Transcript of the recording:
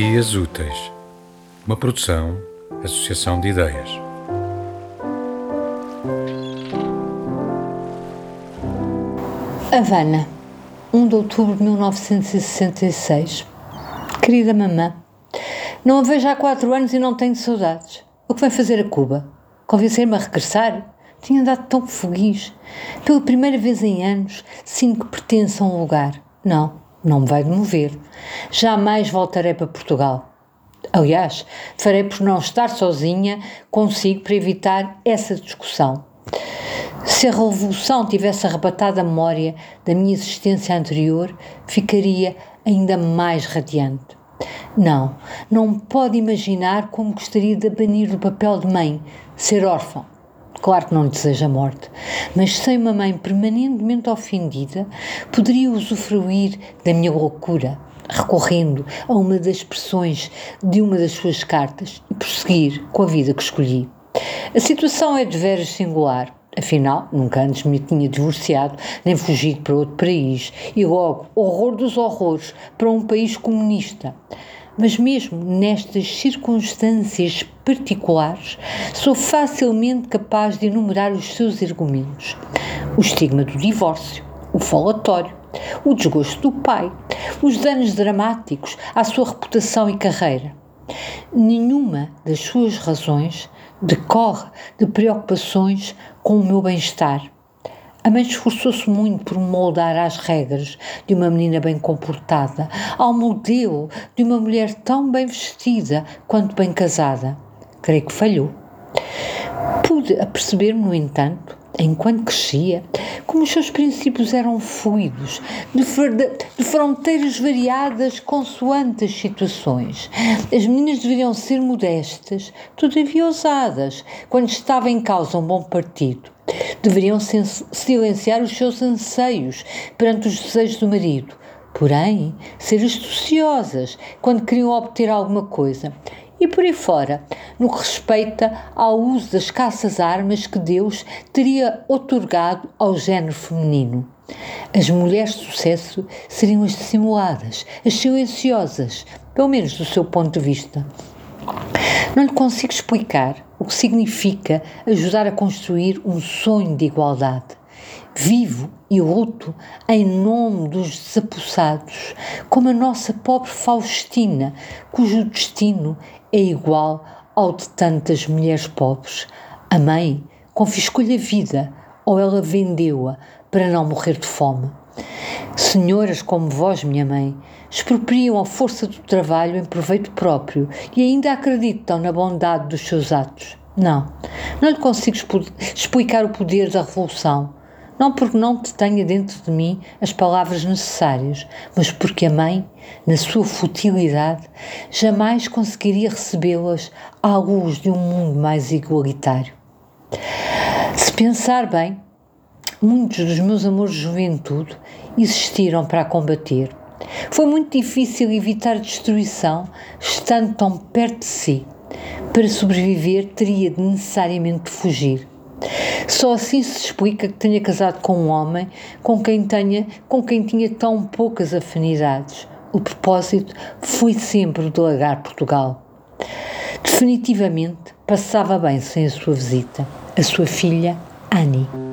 Dias Úteis, uma produção, associação de ideias. Havana, 1 de outubro de 1966. Querida mamã, não a vejo há quatro anos e não tenho saudades. O que vai fazer a Cuba? Convencer-me a regressar? Tinha andado tão feliz. Pela primeira vez em anos, sinto que pertenço a um lugar. Não, não me vai demover. Jamais voltarei para Portugal. Aliás, farei por não estar sozinha consigo para evitar essa discussão. Se a revolução tivesse arrebatado a memória da minha existência anterior, ficaria ainda mais radiante. Não, não pode imaginar como gostaria de banir do papel de mãe, ser órfão. Claro que não deseja a morte, mas sem uma mãe permanentemente ofendida, poderia usufruir da minha loucura, recorrendo a uma das expressões de uma das suas cartas e prosseguir com a vida que escolhi. A situação é de veras singular. Afinal, nunca antes me tinha divorciado, nem fugido para outro país, e logo, horror dos horrores, para um país comunista. Mas mesmo nestas circunstâncias particulares, sou facilmente capaz de enumerar os seus argumentos. O estigma do divórcio, o falatório, o desgosto do pai, os danos dramáticos à sua reputação e carreira. Nenhuma das suas razões decorre de preocupações com o meu bem-estar. A mãe esforçou-se muito por moldar às regras de uma menina bem comportada, ao modelo de uma mulher tão bem vestida quanto bem casada. Creio que falhou. Pude aperceber-me, no entanto, enquanto crescia, como os seus princípios eram fluidos, de, de, fronteiras variadas consoante as situações. As meninas deveriam ser modestas, todavia ousadas, quando estava em causa um bom partido. Deveriam silenciar os seus anseios perante os desejos do marido, porém, ser astuciosas quando queriam obter alguma coisa e por aí fora, no que respeita ao uso das caças-armas que Deus teria otorgado ao género feminino. As mulheres de sucesso seriam as dissimuladas, as silenciosas, pelo menos do seu ponto de vista. Não lhe consigo explicar o que significa ajudar a construir um sonho de igualdade. Vivo e luto em nome dos desapossados, como a nossa pobre Faustina, cujo destino é igual ao de tantas mulheres pobres. A mãe confiscou-lhe a vida ou ela vendeu-a para não morrer de fome. Senhoras como vós, minha mãe, expropriam a força do trabalho em proveito próprio e ainda acreditam na bondade dos seus atos. Não, não lhe consigo explicar o poder da revolução não porque não te tenha dentro de mim as palavras necessárias, mas porque a mãe, na sua futilidade, jamais conseguiria recebê-las à luz de um mundo mais igualitário. Se pensar bem, muitos dos meus amores de juventude existiram para a combater. Foi muito difícil evitar destruição estando tão perto de si. Para sobreviver, teria de necessariamente fugir. Só assim se explica que tenha casado com um homem com quem, tenha, com quem tinha tão poucas afinidades. O propósito foi sempre o de largar Portugal. Definitivamente passava bem sem a sua visita. A sua filha, Annie.